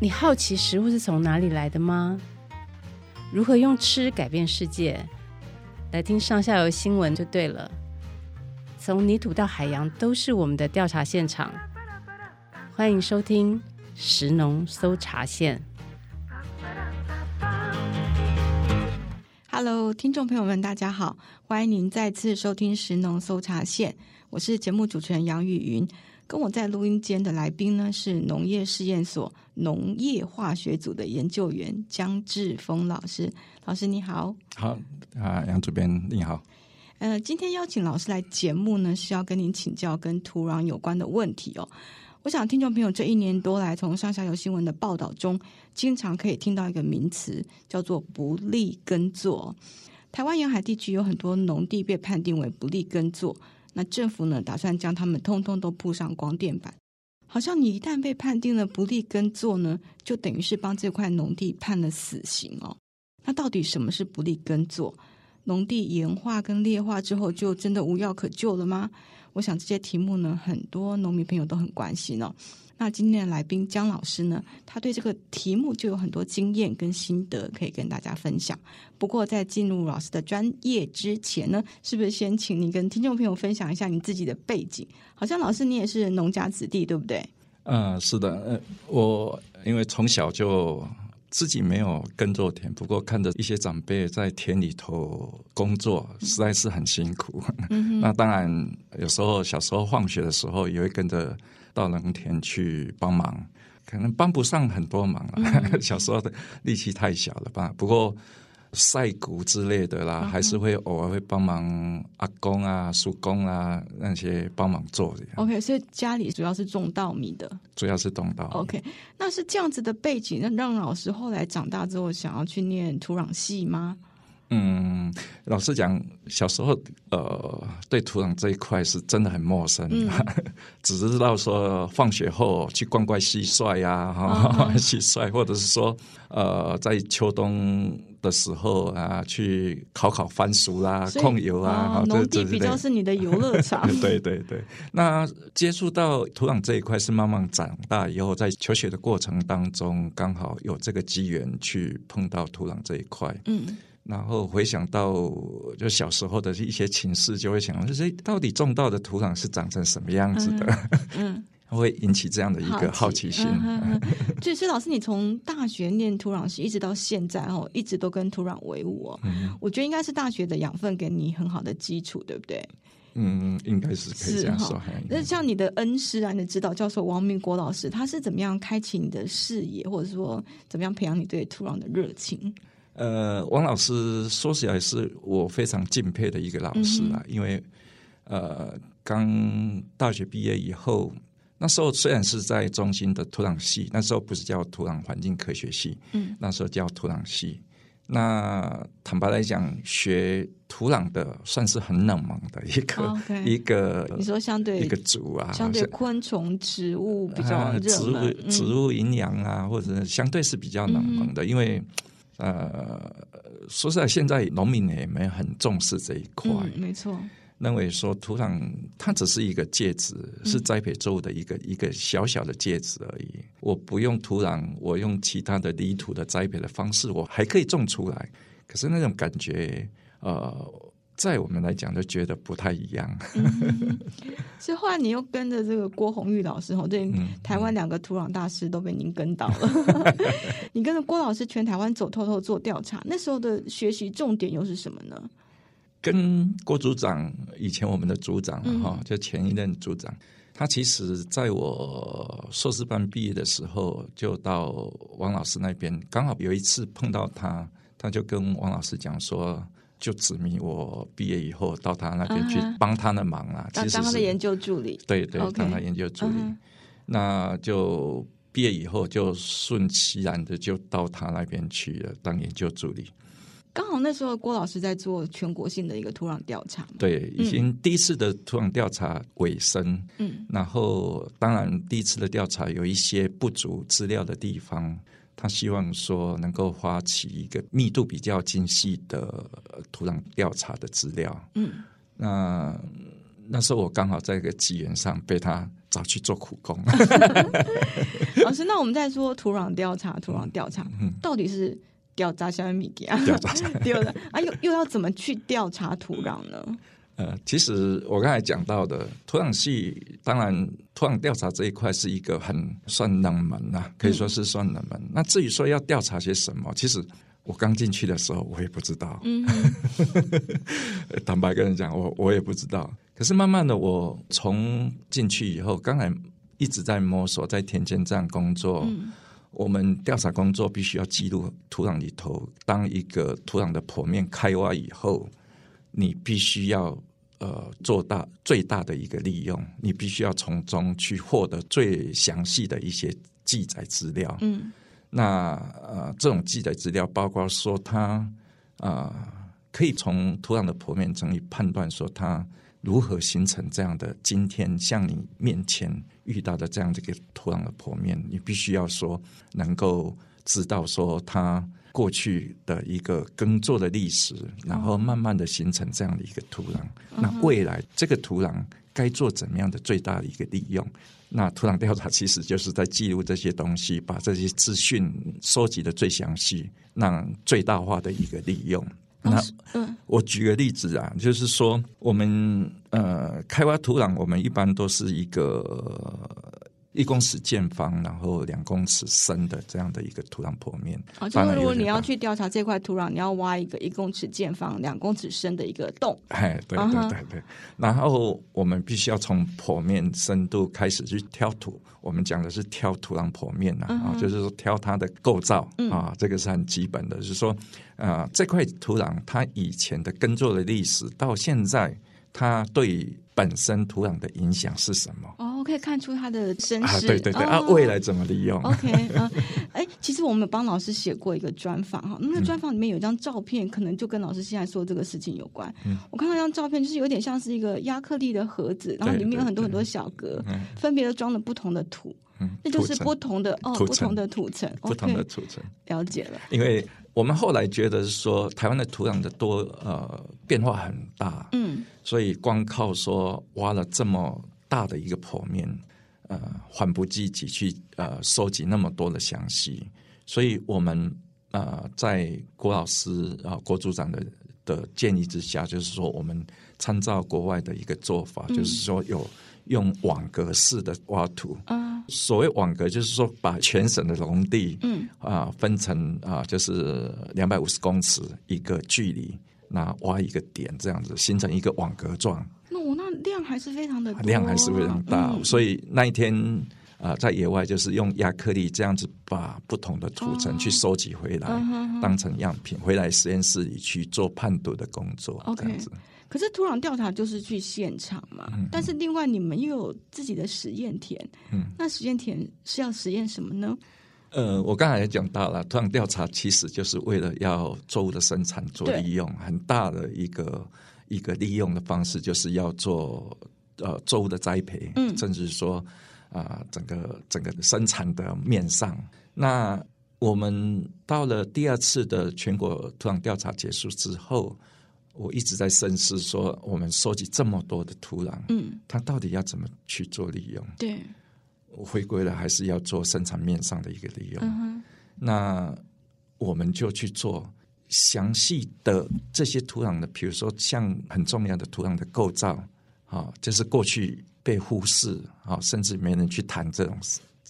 你好奇食物是从哪里来的吗？如何用吃改变世界？来听上下游新闻就对了。从泥土到海洋，都是我们的调查现场。欢迎收听食农搜查线。Hello，听众朋友们，大家好，欢迎您再次收听食农搜查线。我是节目主持人杨雨云。跟我在录音间的来宾呢，是农业试验所农业化学组的研究员江志峰老师。老师你好，好啊，杨主编你好。呃，今天邀请老师来节目呢，是要跟您请教跟土壤有关的问题哦。我想听众朋友这一年多来，从上下游新闻的报道中，经常可以听到一个名词，叫做不利耕作。台湾沿海地区有很多农地被判定为不利耕作。那政府呢，打算将他们通通都铺上光电板，好像你一旦被判定了不利耕作呢，就等于是帮这块农地判了死刑哦。那到底什么是不利耕作？农地盐化跟劣化之后，就真的无药可救了吗？我想这些题目呢，很多农民朋友都很关心哦。那今天的来宾江老师呢，他对这个题目就有很多经验跟心得可以跟大家分享。不过在进入老师的专业之前呢，是不是先请你跟听众朋友分享一下你自己的背景？好像老师你也是农家子弟，对不对？嗯、是的，呃，我因为从小就自己没有耕作田，不过看着一些长辈在田里头工作，实在是很辛苦。嗯、那当然，有时候小时候放学的时候也会跟着。到农田去帮忙，可能帮不上很多忙了。嗯、小时候的力气太小了吧？不过晒谷之类的啦，嗯、还是会偶尔会帮忙阿公啊、叔公啊那些帮忙做的。OK，所以家里主要是种稻米的，主要是种稻。OK，那是这样子的背景，那让老师后来长大之后想要去念土壤系吗？嗯，老实讲，小时候呃，对土壤这一块是真的很陌生，嗯、只知道说放学后去逛逛蟋蟀呀，哈，蟋蟀，或者是说呃，在秋冬的时候啊，去烤烤番薯啦、控油啊，农地比较是你的游乐场。对对对，那接触到土壤这一块是慢慢长大以后，在求学的过程当中，刚好有这个机缘去碰到土壤这一块，嗯。然后回想到就小时候的一些情事，就会想，就是到底种稻的土壤是长成什么样子的？嗯，嗯 会引起这样的一个好奇心。所以，所以老师，你从大学念土壤系一直到现在哦，一直都跟土壤为伍哦。嗯，我觉得应该是大学的养分给你很好的基础，对不对？嗯，应该是可以这样说。那像你的恩师啊，你的指导教授王明国老师，他是怎么样开启你的视野，或者说怎么样培养你对土壤的热情？呃，王老师说起来是我非常敬佩的一个老师啊，嗯、因为呃，刚大学毕业以后，那时候虽然是在中心的土壤系，那时候不是叫土壤环境科学系，嗯，那时候叫土壤系。那坦白来讲，学土壤的算是很冷门的一个、一个，你说相对一个组啊，相对昆虫、植物比较植物植物营养啊，嗯、或者相对是比较冷门的，嗯、因为。呃，说实在，现在农民也没很重视这一块，嗯、没错。认为说土壤它只是一个介质，是栽培作物的一个、嗯、一个小小的介质而已。我不用土壤，我用其他的泥土的栽培的方式，我还可以种出来。可是那种感觉，呃。在我们来讲，就觉得不太一样。嗯、所以后来你又跟着这个郭宏玉老师，哈，这台湾两个土壤大师都被您跟到了。嗯、你跟着郭老师全台湾走透透做调查，那时候的学习重点又是什么呢？跟郭组长，以前我们的组长哈，嗯、就前一任组长，他其实在我硕士班毕业的时候，就到王老师那边，刚好有一次碰到他，他就跟王老师讲说。就指明我毕业以后到他那边去帮他的忙啊，其实当他的研究助理。对对，当他研究助理，那就毕业以后就顺其然的就到他那边去了当研究助理。刚好那时候郭老师在做全国性的一个土壤调查，对，已经第一次的土壤调查尾声，嗯，然后当然第一次的调查有一些不足资料的地方。他希望说能够发起一个密度比较精细的土壤调查的资料。嗯，那那时候我刚好在一个机缘上被他找去做苦工。老师，那我们在说土壤调查，土壤调查，嗯，到底是调查什么米给啊？调查 啊，又又要怎么去调查土壤呢？呃，其实我刚才讲到的土壤系，当然土壤调查这一块是一个很算冷门呐、啊，可以说是算冷门。嗯、那至于说要调查些什么，其实我刚进去的时候我也不知道。嗯，坦白跟人讲，我我也不知道。可是慢慢的，我从进去以后，刚才一直在摸索，在田间这样工作。嗯、我们调查工作必须要记录土壤里头，当一个土壤的剖面开挖以后，你必须要。呃，做大最大的一个利用，你必须要从中去获得最详细的一些记载资料。嗯，那呃，这种记载资料包括说它，啊可以从土壤的剖面整理判断说它如何形成这样的今天像你面前遇到的这样的一个土壤的剖面，你必须要说能够知道说它。过去的一个耕作的历史，然后慢慢的形成这样的一个土壤。哦、那未来这个土壤该做怎么样的最大的一个利用？那土壤调查其实就是在记录这些东西，把这些资讯收集的最详细，让最大化的一个利用。哦、那嗯，我举个例子啊，就是说我们呃开挖土壤，我们一般都是一个。一公尺见方，然后两公尺深的这样的一个土壤剖面。啊，就是如果你要去调查这块土壤，你要挖一个一公尺见方、两公尺深的一个洞。哎，对对对对。然后我们必须要从剖面深度开始去挑土。我们讲的是挑土壤剖面呐，啊，就是说挑它的构造啊，这个是很基本的。就是说，啊，这块土壤它以前的耕作的历史到现在，它对本身土壤的影响是什么？哦，可以看出它的身世。啊，对对对，哦、啊，未来怎么利用？OK，啊，哎，其实我们有帮老师写过一个专访哈，那个专访里面有一张照片，嗯、可能就跟老师现在说这个事情有关。嗯、我看到一张照片，就是有点像是一个亚克力的盒子，然后里面有很多很多小格，分别都装了不同的土。嗯，那就是不同的哦，不同的土层，不同的土层，了解了。因为我们后来觉得是说，台湾的土壤的多呃变化很大，嗯，所以光靠说挖了这么大的一个剖面，呃，缓不济急去呃收集那么多的详细，所以我们呃在郭老师啊、呃、郭组长的的建议之下，就是说我们参照国外的一个做法，嗯、就是说有。用网格式的挖土，啊，所谓网格就是说把全省的农地，嗯。啊分成啊就是两百五十公尺一个距离，那挖一个点这样子形成一个网格状。那我那量还是非常的量还是非常大，嗯、所以那一天啊在野外就是用亚克力这样子把不同的土层去收集回来，哦、当成样品回来实验室里去做判读的工作，这样子。可是土壤调查就是去现场嘛，嗯、但是另外你们又有自己的实验田，嗯，那实验田是要实验什么呢？呃，我刚才也讲到了，土壤调查其实就是为了要作物的生产做利用，很大的一个一个利用的方式，就是要做呃作物的栽培，嗯，甚至说啊、呃、整个整个生产的面上。那我们到了第二次的全国土壤调查结束之后。我一直在深思，说我们收集这么多的土壤，嗯，它到底要怎么去做利用？对，我回归了，还是要做生产面上的一个利用。嗯，那我们就去做详细的这些土壤的，比如说像很重要的土壤的构造，啊，就是过去被忽视啊，甚至没人去谈这种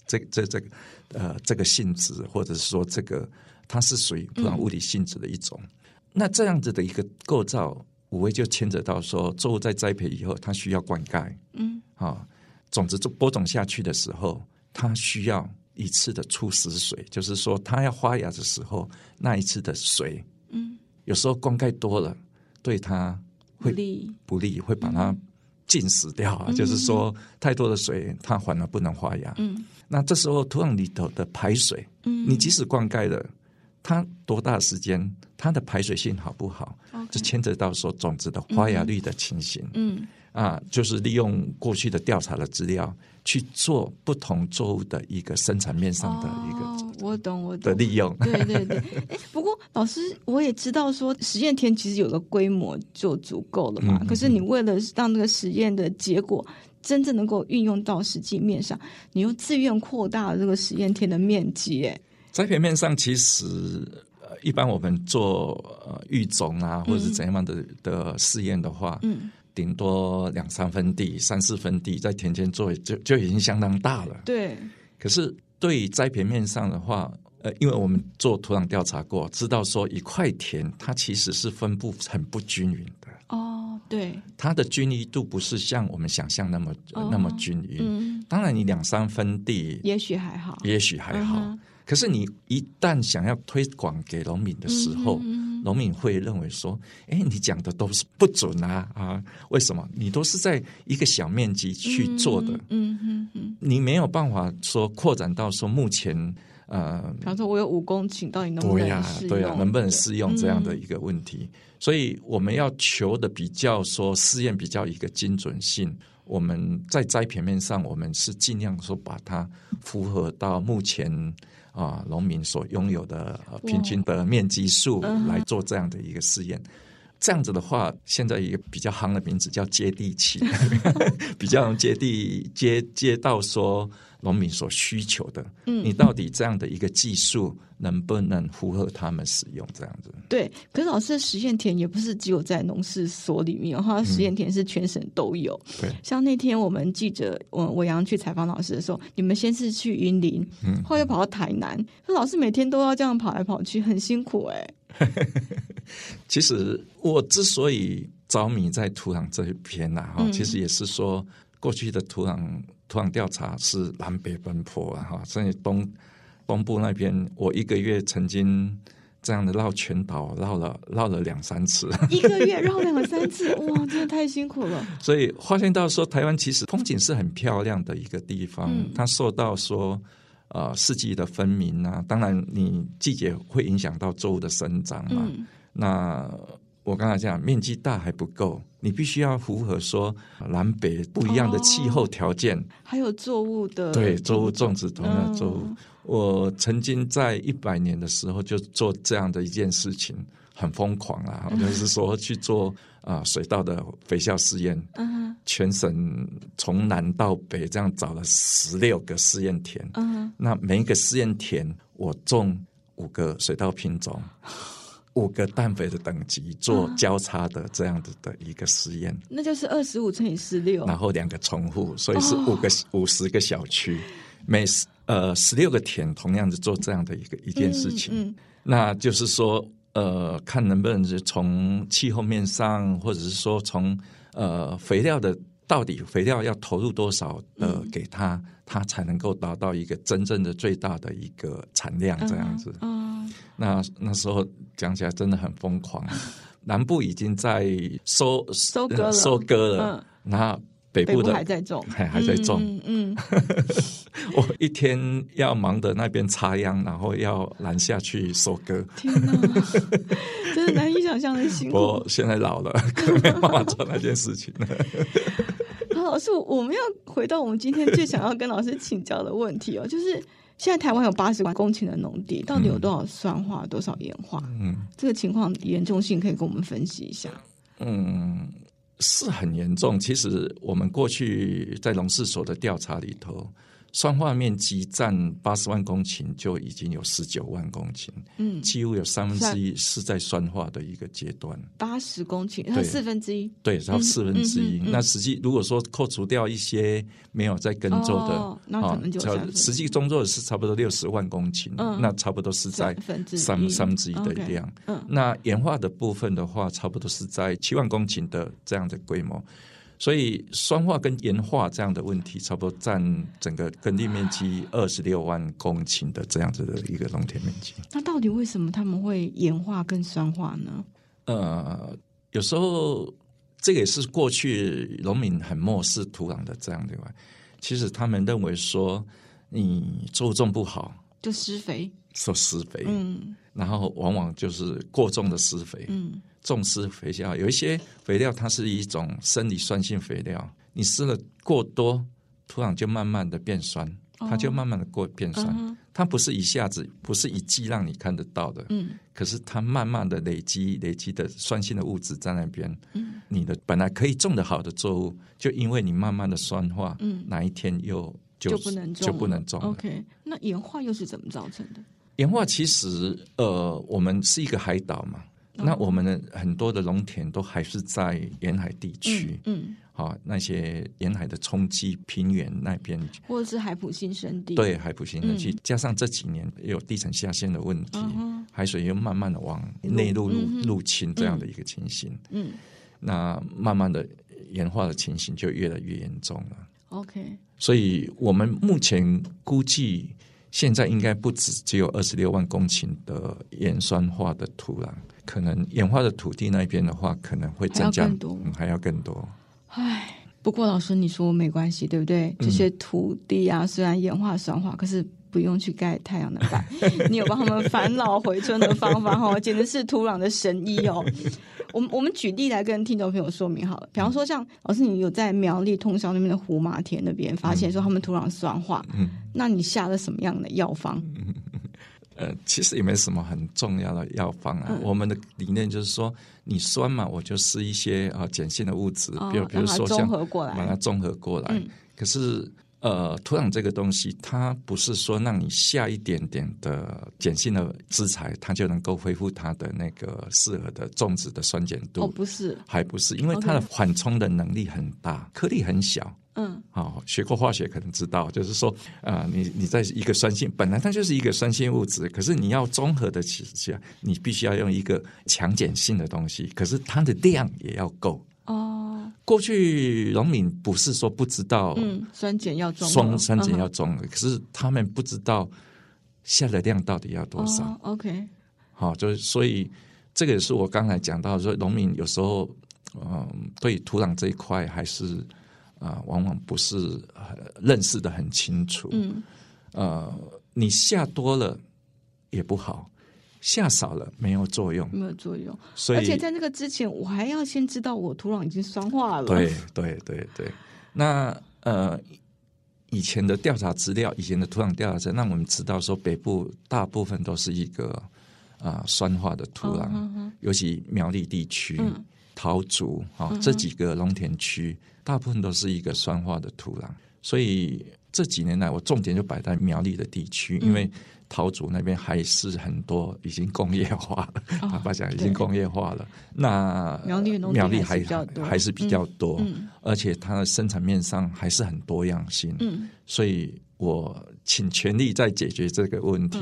这这这个呃这个性质，或者是说这个它是属于土壤物理性质的一种。嗯那这样子的一个构造，无非就牵扯到说，作物在栽培以后，它需要灌溉，嗯，啊，种子播种下去的时候，它需要一次的初始水，就是说，它要发芽的时候，那一次的水，嗯，有时候灌溉多了，对它会不利，不利，会把它浸死掉啊，嗯、就是说，太多的水，它反而不能发芽，嗯，那这时候土壤里头的排水，嗯，你即使灌溉了。它多大时间？它的排水性好不好？就.牵扯到说种子的发芽率的情形。嗯，嗯啊，就是利用过去的调查的资料去做不同作物的一个生产面上的一个、哦，我懂我懂的利用。对对对。哎，不过老师，我也知道说实验田其实有个规模就足够了嘛。嗯、可是你为了让那个实验的结果真正能够运用到实际面上，你又自愿扩大了这个实验田的面积，哎，栽培面上其实，呃，一般我们做呃育种啊，或者是怎样的的试验的话，嗯，顶多两三分地、三四分地在田间做，就就已经相当大了。对。可是对于栽培面上的话，呃，因为我们做土壤调查过，知道说一块田它其实是分布很不均匀的。哦，对，它的均匀度不是像我们想象那么、哦、那么均匀。嗯，当然你两三分地也许还好，也许还好。嗯、可是你一旦想要推广给农民的时候，嗯、农民会认为说：“哎，你讲的都是不准啊啊！为什么？你都是在一个小面积去做的，嗯嗯嗯，你没有办法说扩展到说目前。”呃，比方说，我有五公顷，到底能不能？对呀，对呀，能不能适用这样的一个问题？嗯、所以我们要求的比较说试验比较一个精准性。我们在栽培面上，我们是尽量说把它符合到目前啊农民所拥有的平均的面积数来做这样的一个试验。这样子的话，现在一个比较夯的名字叫接地气，比较能接地接接到说农民所需求的。嗯，你到底这样的一个技术能不能符合他们使用？这样子。对，可是老师的实验田也不是只有在农事所里面，哈，实验田是全省都有。对，像那天我们记者我我阳去采访老师的时候，你们先是去云林，嗯，后又跑到台南，说老师每天都要这样跑来跑去，很辛苦哎、欸。其实我之所以着迷在土壤这一篇呢，哈，其实也是说过去的土壤土壤调查是南北奔波啊，哈，所以东东部那边，我一个月曾经这样的绕全岛绕了绕了两三次，一个月绕两三次，哇，真的太辛苦了。所以发现到说，台湾其实风景是很漂亮的一个地方，它受到说。呃，四季的分明啊，当然你季节会影响到作物的生长嘛。嗯、那我刚才讲面积大还不够，你必须要符合说南北不一样的气候条件，哦，还有作物的对作物种植同样的作物。嗯、我曾经在一百年的时候就做这样的一件事情，很疯狂啊，就是说去做。啊，水稻的肥效试验，嗯、全省从南到北这样找了十六个试验田，嗯、那每一个试验田我种五个水稻品种，五个氮肥的等级做交叉的这样子的一个实验，那就是二十五乘以十六，然后两个重复，所以是五个五十、哦、个小区，每呃十六个田同样的做这样的一个一件事情，嗯嗯、那就是说。呃，看能不能是从气候面上，或者是说从呃肥料的到底肥料要投入多少呃给它，嗯、它才能够达到一个真正的最大的一个产量这样子。嗯，嗯那那时候讲起来真的很疯狂，南部已经在收收割了，收割了，那、嗯。北部的还在种，还还在种。嗯，嗯 我一天要忙的那边插秧，然后要拦下去收割。天哪，真的难以想象的辛苦。我现在老了，可能没办法做那件事情了。好，老师，我们要回到我们今天最想要跟老师请教的问题哦，就是现在台湾有八十万公顷的农地，到底有多少酸化，多少盐化？嗯，这个情况严重性可以跟我们分析一下。嗯。是很严重。其实我们过去在农事所的调查里头，酸化面积占八十万公顷就已经有十九万公顷，嗯，几乎有三分之一是在酸化的一个阶段。八十公顷，它四分之一，对，然后四分之一。那实际如果说扣除掉一些没有在耕作的，哦、那可能就实际耕作的是差不多六十万公顷，嗯、那差不多是在三三分之一的量。嗯、那盐化的部分的话，差不多是在七万公顷的这样的规模。所以酸化跟盐化这样的问题，差不多占整个耕地面积二十六万公顷的这样子的一个农田面积。那到底为什么他们会盐化跟酸化呢？呃，有时候这个也是过去农民很漠视土壤的这样的。其实他们认为说，你作物种不好就施肥，说施肥，嗯，然后往往就是过重的施肥，嗯。重施肥料，有一些肥料它是一种生理酸性肥料，你施了过多，土壤就慢慢的变酸。它就慢慢的过变酸。哦、它不是一下子，不是一季让你看得到的。嗯，可是它慢慢的累积，累积的酸性的物质在那边。嗯，你的本来可以种的好的作物，就因为你慢慢的酸化，嗯，哪一天又就，就不能种，就不能种。OK，那盐化又是怎么造成的？盐化其实，呃，我们是一个海岛嘛。那我们的很多的农田都还是在沿海地区，嗯，好、嗯，那些沿海的冲积平原那边，或者是海埔新生地，对，海埔新生地，嗯、加上这几年也有地层下陷的问题，嗯、海水又慢慢的往内陆入入侵这样的一个情形，嗯，嗯。那慢慢的盐化的情形就越来越严重了。OK，所以我们目前估计。现在应该不止只有二十六万公顷的盐酸化的土壤，可能盐化的土地那边的话，可能会增加还要更多，嗯，还要更多。唉，不过老师你说没关系，对不对？这些土地啊，虽然盐化酸化，可是不用去盖太阳能板，你有帮他们返老回春的方法哈，简直是土壤的神医哦。我们我们举例来跟听众朋友说明好了，比方说像老师，你有在苗栗通霄那边的胡麻田那边发现说他们土壤酸化，嗯，那你下了什么样的药方？嗯，呃，其实也没什么很重要的药方啊。嗯、我们的理念就是说，你酸嘛，我就施一些啊碱性的物质，比如、哦、比如说像综合过来，把它综合过来。嗯、可是。呃，土壤这个东西，它不是说让你下一点点的碱性的资材，它就能够恢复它的那个适合的种植的酸碱度。哦，不是，还不是，因为它的缓冲的能力很大，颗粒很小。嗯，好，学过化学可能知道，就是说，啊、呃，你你在一个酸性，本来它就是一个酸性物质，可是你要综合的起下，你必须要用一个强碱性的东西，可是它的量也要够。哦，过去农民不是说不知道，嗯，酸碱要装，酸酸碱要装，可是他们不知道下的量到底要多少。哦、OK，好，就是所以这个也是我刚才讲到说，农民有时候嗯，对土壤这一块还是啊、呃，往往不是认识的很清楚。嗯，呃，你下多了也不好。下少了没有作用，没有作用。所以，而且在那个之前，我还要先知道我土壤已经酸化了。对对对对。那呃，以前的调查资料，以前的土壤调查，让我们知道说，北部大部分都是一个啊、呃、酸化的土壤，尤其苗栗地区、嗯、桃竹啊、哦、这几个农田区，大部分都是一个酸化的土壤。所以这几年来，我重点就摆在苗栗的地区，嗯、因为。桃竹那边还是很多已经工业化了，坦白讲已经工业化了。那苗栗苗栗还还是比较多，嗯、而且它的生产面上还是很多样性。嗯，所以我请全力在解决这个问题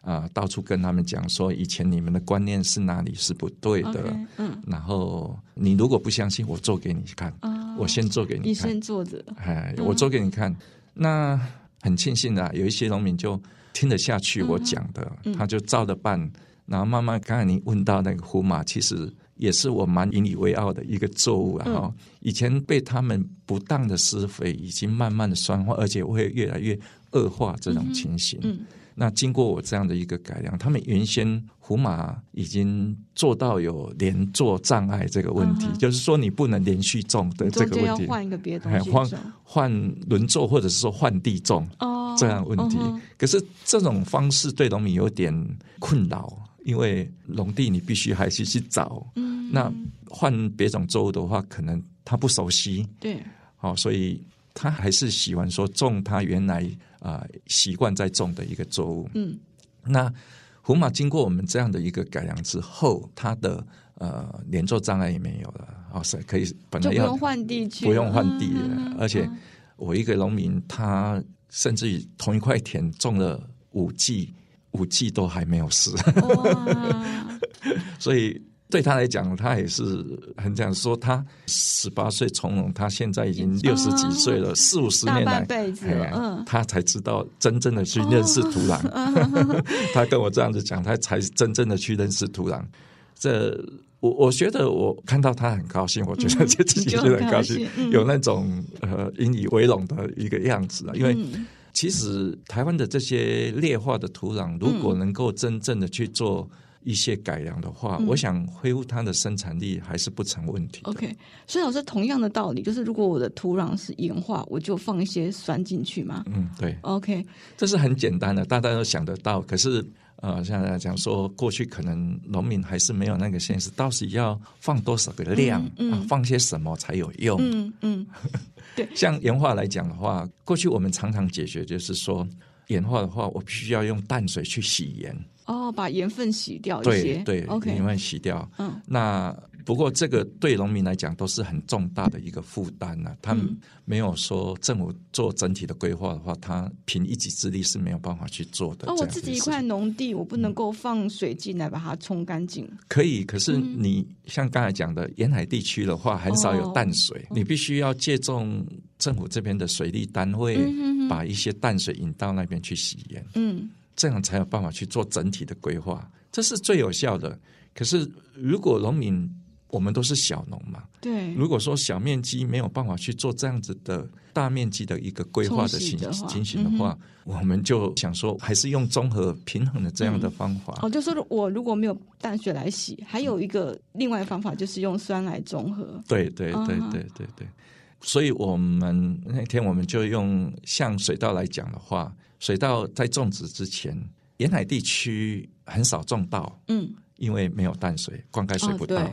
啊、到处跟他们讲说，以前你们的观念是哪里是不对的。Okay, 嗯，然后你如果不相信，我做给你看。哦、我先做给你看，你先做着。哎，我做给你看。嗯、那很庆幸的、啊，有一些农民就。听得下去我讲的，嗯、他就照着办，嗯、然后慢慢。刚才你问到那个胡麻，其实也是我蛮引以为傲的一个作物啊。以前被他们不当的施肥，已经慢慢的酸化，而且会越来越恶化这种情形。那经过我这样的一个改良，他们原先胡麻已经做到有连坐障碍这个问题，嗯、就是说你不能连续种的这个问题。要换一个别的东西，换换轮作，或者是说换地种。哦这样问题，哦、可是这种方式对农民有点困扰，因为农地你必须还是去找，嗯，那换别种作物的话，可能他不熟悉，对，好、哦，所以他还是喜欢说种他原来啊、呃、习惯在种的一个作物，嗯，那胡马经过我们这样的一个改良之后，它的呃连作障碍也没有了，哦，是可以本来要不用换地区，不用换地了，而且我一个农民他。甚至于同一块田种了五季，五季都还没有死。所以对他来讲，他也是很讲说，他十八岁从容，他现在已经六十几岁了，四五十年来，他才知道真正的去认识土壤。哦、他跟我这样子讲，他才真正的去认识土壤。这我我觉得我看到他很高兴，我觉得 自己就很高兴，嗯、有那种呃引以为荣的一个样子啊。因为其实台湾的这些劣化的土壤，如果能够真正的去做一些改良的话，嗯、我想恢复它的生产力还是不成问题。OK，所以老师同样的道理，就是如果我的土壤是盐化，我就放一些酸进去嘛。嗯，对。OK，这是很简单的，大家都想得到。可是呃，现在讲说过去可能农民还是没有那个现实，到底要放多少个量，嗯嗯啊、放些什么才有用？嗯嗯，对。像盐化来讲的话，过去我们常常解决就是说。盐化的话，我必须要用淡水去洗盐。哦，把盐分洗掉一些。对盐分洗掉。嗯，那不过这个对农民来讲都是很重大的一个负担呢。他们没有说政府做整体的规划的话，他凭一己之力是没有办法去做的。哦，我自己一块农地，我不能够放水进来把它冲干净。可以，可是你像刚才讲的沿海地区的话，很少有淡水，你必须要借重政府这边的水利单位。把一些淡水引到那边去洗盐，嗯，这样才有办法去做整体的规划，这是最有效的。可是如果农民我们都是小农嘛，对，如果说小面积没有办法去做这样子的大面积的一个规划的情情形的话，嗯、我们就想说还是用综合平衡的这样的方法。嗯、哦，就是我如果没有淡水来洗，还有一个另外的方法就是用酸来综合。对对对对对对。所以我们那天我们就用像水稻来讲的话，水稻在种植之前，沿海地区很少种稻，嗯，因为没有淡水，灌溉水不到，哦、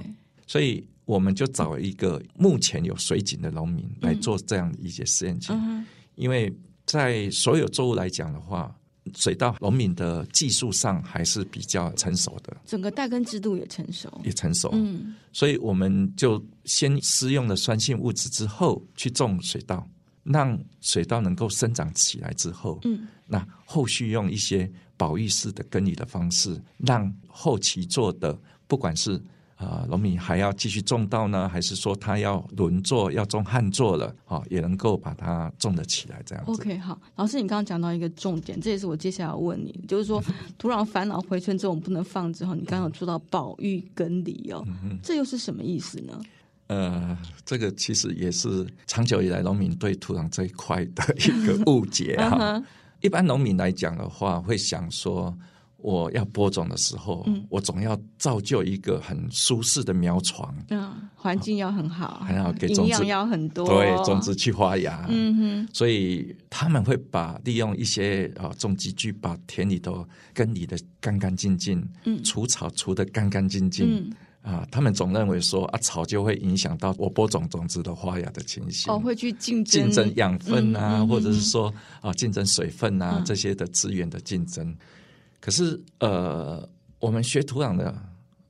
所以我们就找一个目前有水井的农民来做这样的一些实验田，嗯、因为在所有作物来讲的话。水稻农民的技术上还是比较成熟的，整个带根制度也成熟，也成熟。嗯，所以我们就先施用了酸性物质之后去种水稻，让水稻能够生长起来之后，嗯，那后续用一些保育式的耕耘的方式，让后期做的不管是。啊，农民还要继续种稻呢，还是说他要轮作，要种旱作了？好，也能够把它种得起来，这样子。OK，好，老师，你刚刚讲到一个重点，这也是我接下来要问你，就是说土壤返老回春之后，我们不能放之后，你刚刚有说到保育耕耘哦，嗯、这又是什么意思呢？呃，这个其实也是长久以来农民对土壤这一块的一个 误解哈。一般农民来讲的话，会想说。我要播种的时候，嗯、我总要造就一个很舒适的苗床，嗯，环境要很好，很好给种子要很多，对，种子去发芽，嗯哼，所以他们会把利用一些啊种植具把田里头跟理的干干净净，嗯，除草除的干干净净，嗯。啊，他们总认为说啊草就会影响到我播种种子的发芽的情形，哦，会去竞争竞争养分啊，嗯、或者是说啊竞争水分啊、嗯、这些的资源的竞争。可是，呃，我们学土壤的，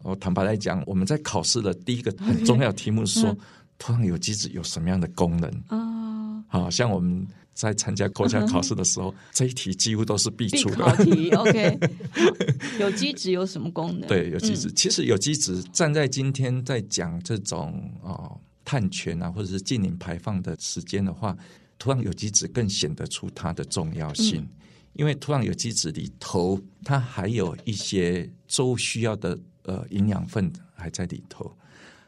我坦白来讲，我们在考试的第一个很重要的题目是说，土壤有机质有什么样的功能啊？好像我们在参加国家考试的时候，这一题几乎都是必出的考题。OK，有机质有什么功能？对，有机质，其实有机质站在今天在讲这种哦碳权啊，或者是净零排放的时间的话，土壤有机质更显得出它的重要性。因为土壤有机质里头，它还有一些作物需要的呃营养分还在里头，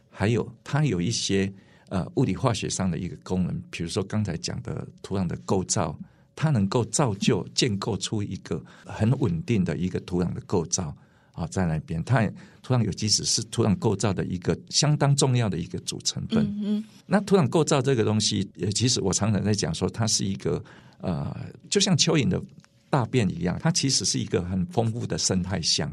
还有它有一些呃物理化学上的一个功能，比如说刚才讲的土壤的构造，它能够造就建构出一个很稳定的一个土壤的构造啊，在那边，它土壤有机质是土壤构造的一个相当重要的一个组成分。嗯嗯，那土壤构造这个东西，其实我常常在讲说，它是一个呃，就像蚯蚓的。大便一样，它其实是一个很丰富的生态箱。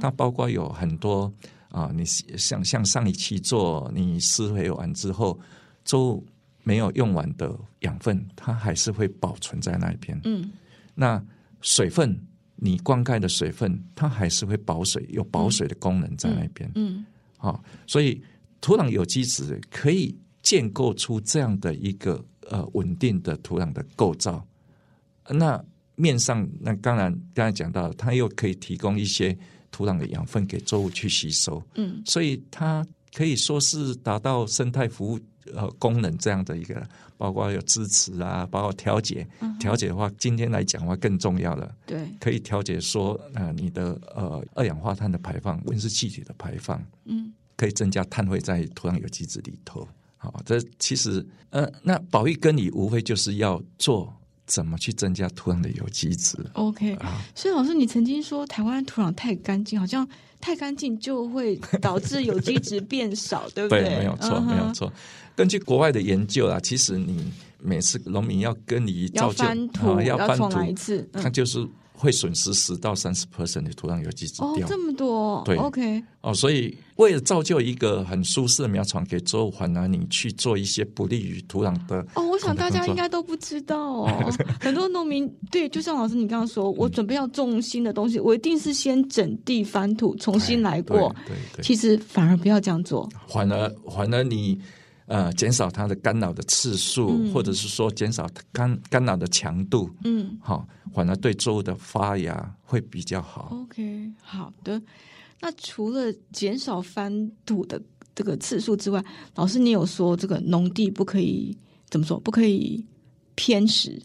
它包括有很多啊，你像像上一期做你施肥完之后，就没有用完的养分，它还是会保存在那边。嗯，那水分，你灌溉的水分，它还是会保水，有保水的功能在那边。嗯，好，所以土壤有机质可以建构出这样的一个呃稳定的土壤的构造。那面上，那当然刚才讲到，它又可以提供一些土壤的养分给作物去吸收，嗯，所以它可以说是达到生态服务呃功能这样的一个，包括有支持啊，包括调节，调节的话，今天来讲的话更重要了，对，可以调节说呃你的呃二氧化碳的排放、温室气体的排放，嗯，可以增加碳汇在土壤有机质里头。好，这其实呃那保育跟你无非就是要做。怎么去增加土壤的有机质？OK，啊，所以老师，你曾经说台湾土壤太干净，好像太干净就会导致有机质变少，对不对？对，没有错，uh huh. 没有错。根据国外的研究啊，其实你每次农民要跟你造就，要翻土，啊，要翻土，一次，他就是。会损失十到三十 percent 的土壤有机质掉。哦，这么多，对，OK，哦，所以为了造就一个很舒适的苗床给作物，反而你去做一些不利于土壤的。哦，我想大家应该都不知道哦，很多农民对，就像老师你刚刚说，我准备要种新的东西，我一定是先整地翻土，重新来过。对对，其实反而不要这样做，反而反而你。呃，减少它的干扰的次数，嗯、或者是说减少干干扰的强度，嗯，好，反而对作物的发芽会比较好。OK，好的。那除了减少翻土的这个次数之外，老师你有说这个农地不可以怎么说？不可以偏食，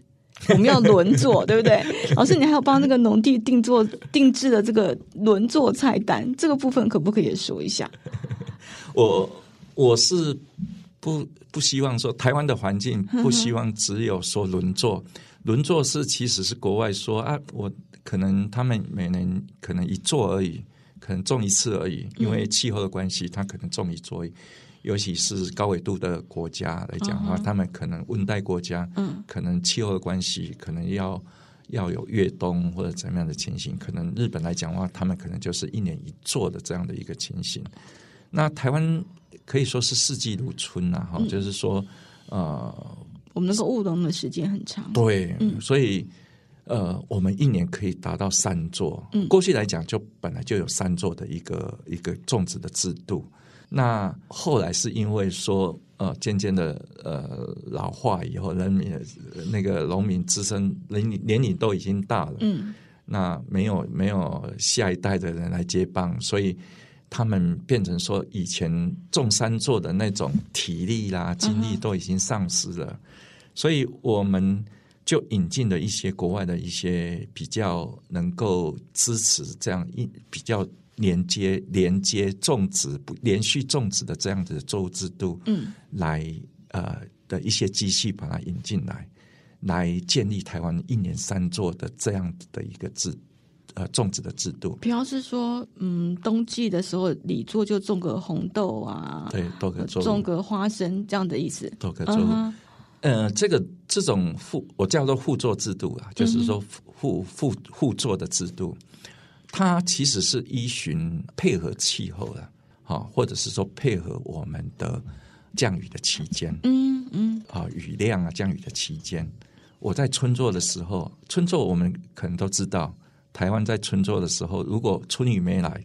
我们要轮作，对不对？老师，你还有帮那个农地定做定制的这个轮作菜单，这个部分可不可以说一下？我我是。不不希望说台湾的环境不希望只有说轮作，轮作是其实是国外说啊，我可能他们每年可能一作而已，可能种一次而已，因为气候的关系，他可能种一座而已。尤其是高纬度的国家来讲的话，他们可能温带国家，嗯，可能气候的关系，可能要要有越冬或者怎么样的情形。可能日本来讲的话，他们可能就是一年一作的这样的一个情形。那台湾。可以说是四季如春呐，哈、嗯，就是说，呃，我们那个务农的时间很长，对，嗯、所以，呃，我们一年可以达到三座。嗯，过去来讲，就本来就有三座的一个一个种植的制度。那后来是因为说，呃，渐渐的，呃，老化以后，人民那个农民自身年年龄都已经大了，嗯，那没有没有下一代的人来接棒，所以。他们变成说，以前种三座的那种体力啦、精力都已经丧失了，uh. 所以我们就引进了一些国外的一些比较能够支持这样一比较连接连接种植不连续种植的这样子的作物制度，嗯，来呃的一些机器把它引进来，来建立台湾一年三座的这样子的一个制。呃，种植的制度，比方是说，嗯，冬季的时候，里作就种个红豆啊，对，都可以种，种个花生这样的意思，都可以种。Uh. 呃，这个这种互，我叫做互作制度啊，就是说互互互作的制度，它其实是依循配合气候的，好，或者是说配合我们的降雨的期间，嗯嗯，啊，雨量啊，降雨的期间，我在春作的时候，春作我们可能都知道。台湾在春作的时候，如果春雨没来，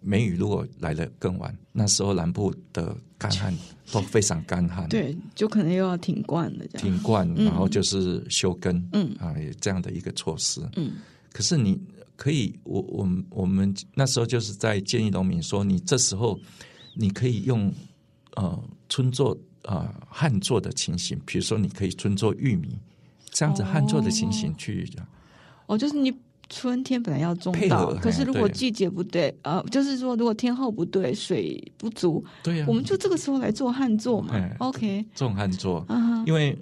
梅雨如果来的更晚，那时候南部的干旱 都非常干旱，对，就可能又要停灌了，停灌，然后就是休耕，嗯。啊，这样的一个措施，嗯。可是你可以，我我们我们那时候就是在建议农民说，你这时候你可以用呃春作啊旱作的情形，比如说你可以春作玉米，这样子旱作的情形去讲，哦，就是你。春天本来要种稻，可是如果季节不对，对呃，就是说如果天候不对，水不足，对呀、啊，我们就这个时候来做旱作嘛。OK，种旱作，因为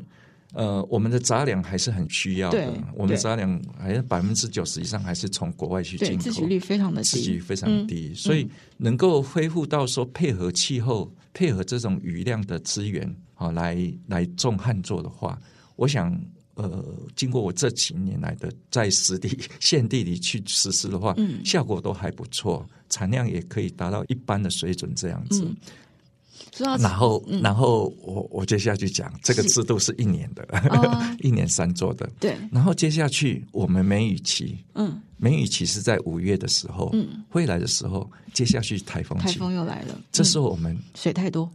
呃，我们的杂粮还是很需要的，我们的杂粮还是百分之九十以上还是从国外去进口，自给率非常的低，自给非常低，嗯、所以能够恢复到说配合气候、配合这种雨量的资源啊、哦，来来种旱作的话，我想。呃，经过我这几年来的在实地现地里去实施的话，嗯，效果都还不错，产量也可以达到一般的水准这样子。嗯、然后，嗯、然后我我接下去讲这个制度是一年的，是 一年三做的。对。然后接下去我们梅雨期，嗯，梅雨期是在五月的时候，嗯，会来的时候，接下去台风期，台风又来了。这时候我们、嗯、水太多，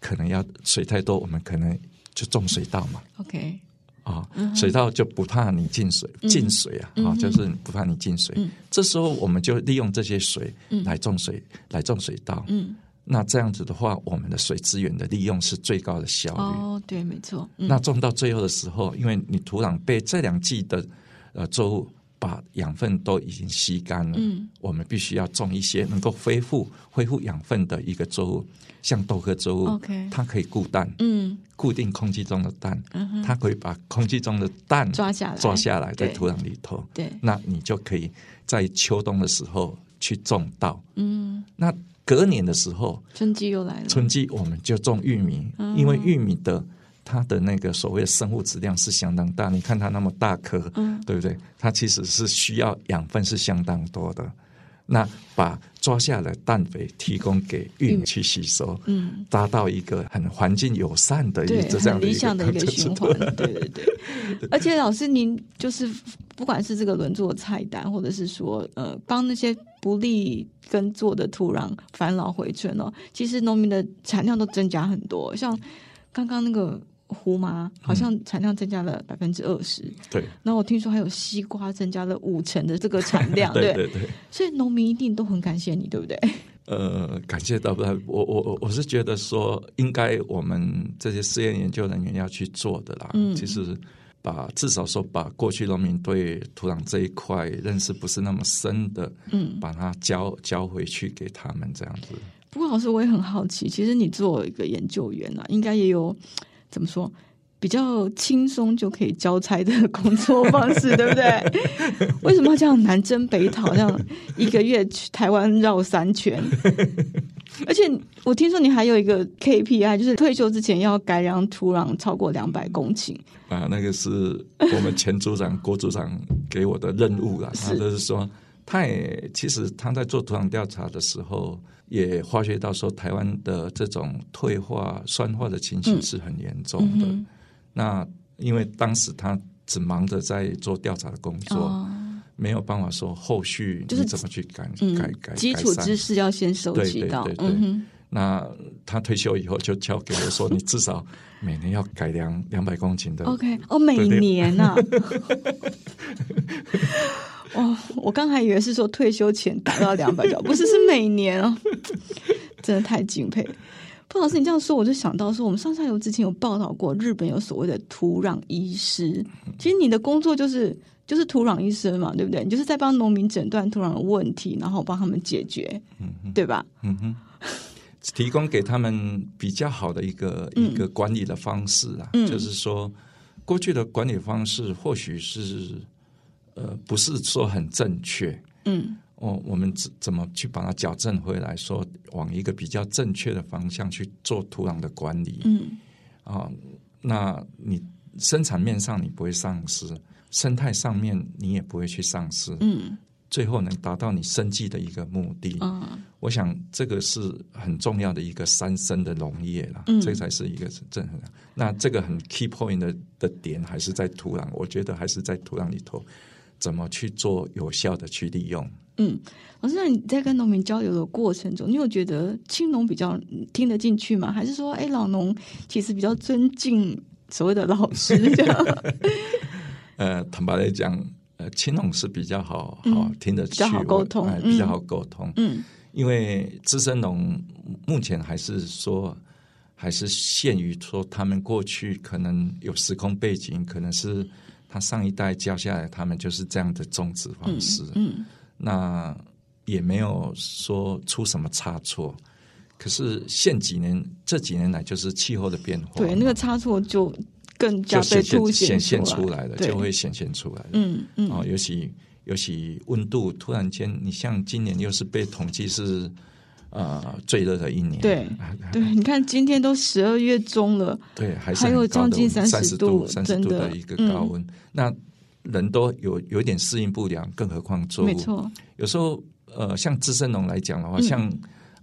可能要水太多，我们可能就种水稻嘛。OK。啊，水稻就不怕你进水进水啊，啊，就是不怕你进水。这时候我们就利用这些水来种水，来种水稻。嗯，那这样子的话，我们的水资源的利用是最高的效率。哦，对，没错。那种到最后的时候，因为你土壤被这两季的呃作物把养分都已经吸干了，嗯，我们必须要种一些能够恢复恢复养分的一个作物，像豆科作物，OK，它可以固氮，嗯，固定空气中的氮，嗯，它可以把空气中的氮抓下来，抓下来在土壤里头，对，那你就可以在秋冬的时候去种稻，嗯，那隔年的时候，春季又来了，春季我们就种玉米，嗯，因为玉米的。它的那个所谓的生物质量是相当大，你看它那么大颗，嗯，对不对？它其实是需要养分是相当多的。那把抓下来氮肥提供给玉米去吸收，嗯，达到一个很环境友善的一个这样理想的一个 循环，对对对。而且老师，您就是不管是这个轮作菜单，或者是说呃，帮那些不利耕作的土壤返老回春哦，其实农民的产量都增加很多。像刚刚那个。胡麻好像产量增加了百分之二十，对。那我听说还有西瓜增加了五成的这个产量，对对对。所以农民一定都很感谢你，对不对？呃，感谢到不太，我我我是觉得说，应该我们这些试验研究人员要去做的啦。嗯，其实把至少说把过去农民对土壤这一块认识不是那么深的，嗯，把它教教回去给他们这样子。不过老师，我也很好奇，其实你做一个研究员啊，应该也有。怎么说？比较轻松就可以交差的工作方式，对不对？为什么要这样南征北讨，这样一个月去台湾绕三圈？而且我听说你还有一个 KPI，就是退休之前要改良土壤超过两百公顷。啊，那个是我们前组长郭组长给我的任务了。他就是说，他也其实他在做土壤调查的时候。也发觉到说，台湾的这种退化、酸化的情形是很严重的。嗯嗯、那因为当时他只忙着在做调查的工作，哦、没有办法说后续你怎么去改、就是、改改基础知识要先收集到。对对对对。嗯、那他退休以后就交给我说：“你至少每年要改良两百公顷的。” OK，哦，每年啊。哦，我刚还以为是说退休前达到两百条，不是，是每年哦，真的太敬佩。不老师，你这样说，我就想到说，我们上下游之前有报道过，日本有所谓的土壤医师。其实你的工作就是就是土壤医生嘛，对不对？你就是在帮农民诊断土壤的问题，然后帮他们解决，嗯，对吧？嗯哼，提供给他们比较好的一个、嗯、一个管理的方式啊，嗯、就是说过去的管理方式或许是。呃，不是说很正确，嗯，我我们怎怎么去把它矫正回来，说往一个比较正确的方向去做土壤的管理，嗯，啊，那你生产面上你不会丧失，生态上面你也不会去丧失，嗯，最后能达到你生计的一个目的，嗯，我想这个是很重要的一个三生的农业了，嗯，这才是一个正。那这个很 key point 的的点还是在土壤，我觉得还是在土壤里头。怎么去做有效的去利用？嗯，老师，那你在跟农民交流的过程中，你有觉得青农比较听得进去吗？还是说，哎，老农其实比较尊敬所谓的老师这样？呃，坦白来讲，呃，青龙是比较好好听得去，比较好沟通，比较好沟通。嗯，因为资深龙目前还是说，还是限于说，他们过去可能有时空背景，可能是。他上一代教下来，他们就是这样的种植方式，嗯，嗯，那也没有说出什么差错。可是现几年这几年来，就是气候的变化，对那个差错就更加被凸显显现出来了，就会显现出来了。嗯嗯，哦，尤其尤其温度突然间，你像今年又是被统计是。呃，最热的一年。对 对，你看今天都十二月中了，对，还是还有将近三十度，三十度的一个高温。嗯、那人都有有点适应不良，更何况作物。没错，有时候呃，像资深农来讲的话，嗯、像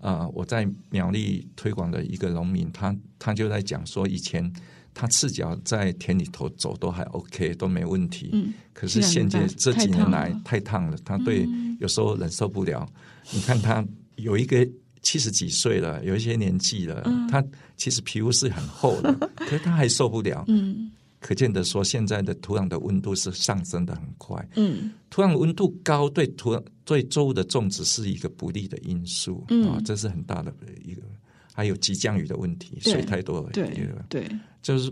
呃，我在苗栗推广的一个农民，他他就在讲说，以前他赤脚在田里头走都还 OK，都没问题。嗯，可是现在这几年来太烫了，他对有时候忍受不了。嗯、你看他有一个。七十几岁了，有一些年纪了，嗯、他其实皮肤是很厚的，可是他还受不了。嗯，可见得说现在的土壤的温度是上升的很快。嗯，土壤温度高对土壤对作物的种植是一个不利的因素。这是很大的一个。还有急降雨的问题，水太多了。对对，对就是。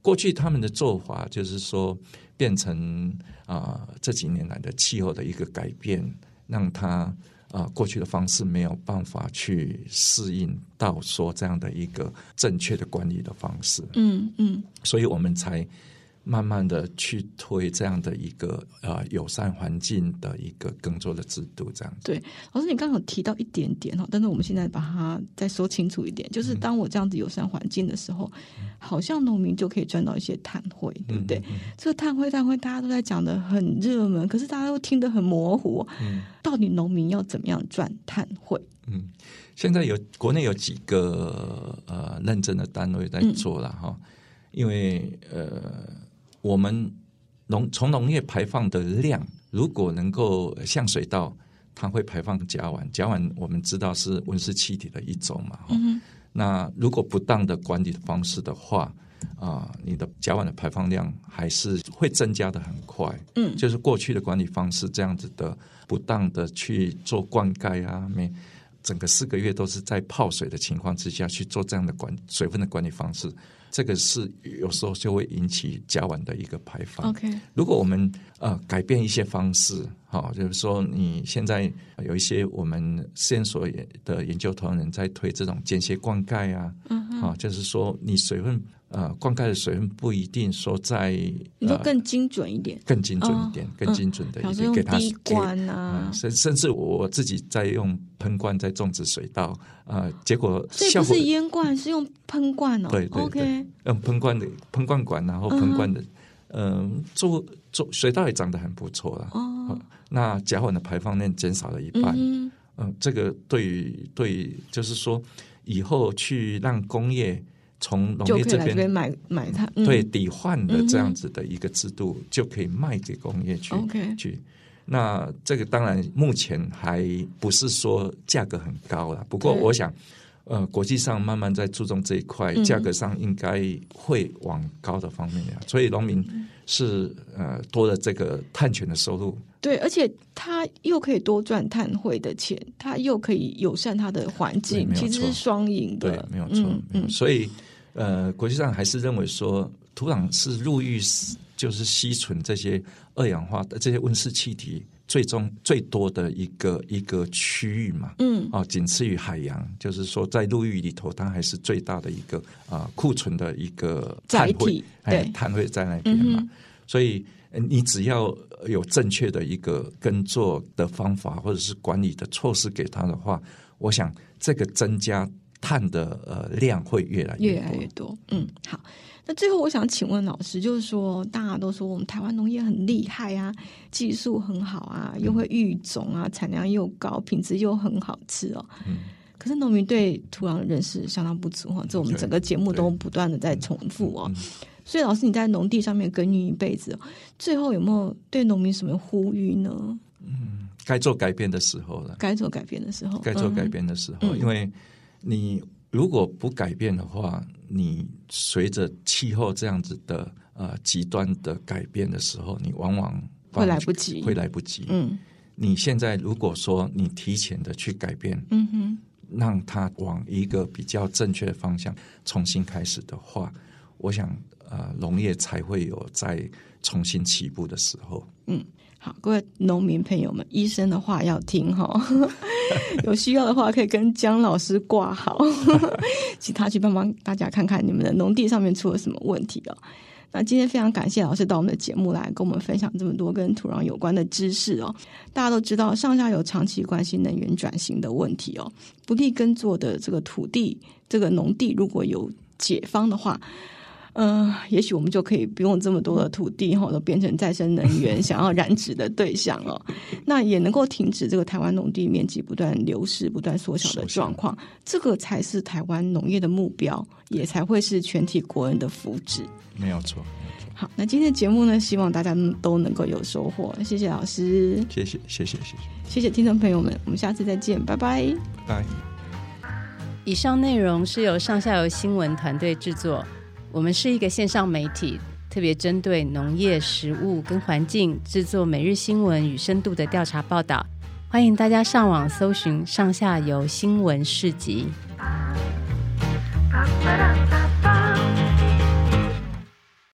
过去他们的做法就是说，变成啊、呃、这几年来的气候的一个改变，让他啊、呃、过去的方式没有办法去适应到说这样的一个正确的管理的方式。嗯嗯，所以我们才。慢慢的去推这样的一个呃友善环境的一个耕作的制度，这样子。对，老师，你刚好提到一点点哈，但是我们现在把它再说清楚一点，就是当我这样子友善环境的时候，嗯、好像农民就可以赚到一些碳汇，对不对？嗯嗯、这个碳汇碳汇大家都在讲的很热门，可是大家都听得很模糊。嗯，到底农民要怎么样赚碳汇？嗯，现在有国内有几个呃认证的单位在做了哈，嗯、因为呃。我们农从农业排放的量，如果能够下水道，它会排放甲烷。甲烷我们知道是温室气体的一种嘛。嗯、那如果不当的管理的方式的话，啊、呃，你的甲烷的排放量还是会增加的很快。嗯，就是过去的管理方式这样子的，不当的去做灌溉啊，每整个四个月都是在泡水的情况之下去做这样的管水分的管理方式。这个是有时候就会引起甲烷的一个排放。OK，如果我们呃改变一些方式，好，就是说你现在有一些我们实验所的研究同仁在推这种间歇灌溉啊，嗯哼，啊，就是说你水分。呃，灌溉的水分不一定说在，你说更精准一点，更精准一点，更精准的一点，给它滴灌啊，甚甚至我自己在用喷灌在种植水稻，呃，结果不是烟灌，是用喷灌哦，对对对，用喷灌的喷灌管，然后喷灌的，嗯，做做水稻也长得很不错了，哦，那甲烷的排放量减少了一半，嗯，这个对于对于，就是说以后去让工业。从农业这边买买它，对抵换的这样子的一个制度，就可以卖给工业去。去。那这个当然目前还不是说价格很高了，不过我想，呃，国际上慢慢在注重这一块，价格上应该会往高的方面呀。所以农民是呃多了这个碳权的收入，对，而且他又可以多赚碳汇的钱，他又可以友善他的环境，其实是双赢的，对，没有错，嗯，所以。呃，国际上还是认为说，土壤是入浴就是吸存这些二氧化的这些温室气体最终最多的一个一个区域嘛。嗯，哦，仅次于海洋，就是说在陆域里头，它还是最大的一个啊库存的一个碳汇，哎，碳汇在那边嘛。嗯、所以你只要有正确的一个耕作的方法，或者是管理的措施给它的话，我想这个增加。碳的呃量会越来越多，越来越多。嗯，好。那最后我想请问老师，就是说大家都说我们台湾农业很厉害啊，技术很好啊，又会育种啊，产量又高，品质又很好吃哦。嗯。可是农民对土壤的认识相当不足哈，这我们整个节目都不断的在重复哦。所以老师你在农地上面耕耘一辈子，最后有没有对农民什么呼吁呢？嗯，该做改变的时候了。该做改变的时候。该做改变的时候，嗯、因为。你如果不改变的话，你随着气候这样子的呃极端的改变的时候，你往往会来不及，会来不及。嗯，你现在如果说你提前的去改变，嗯哼，让它往一个比较正确的方向重新开始的话，我想呃农业才会有再重新起步的时候。嗯。好，各位农民朋友们，医生的话要听哈，有需要的话可以跟姜老师挂好，请他去帮帮大家看看你们的农地上面出了什么问题哦。那今天非常感谢老师到我们的节目来跟我们分享这么多跟土壤有关的知识哦。大家都知道上下游长期关心能源转型的问题哦，不利耕作的这个土地，这个农地如果有解方的话。嗯、呃，也许我们就可以不用这么多的土地，哈，都变成再生能源 想要染指的对象了。那也能够停止这个台湾农地面积不断流失、不断缩小的状况，这个才是台湾农业的目标，也才会是全体国人的福祉。没有错，没有错。好，那今天的节目呢，希望大家都能够有收获。谢谢老师，谢谢，谢谢，谢谢，谢谢听众朋友们，我们下次再见，拜拜，拜。以上内容是由上下游新闻团队制作。我们是一个线上媒体特别针对农业食物跟环境制作每日新闻与深度的调查报道。欢迎大家上网搜寻上下游新闻市集。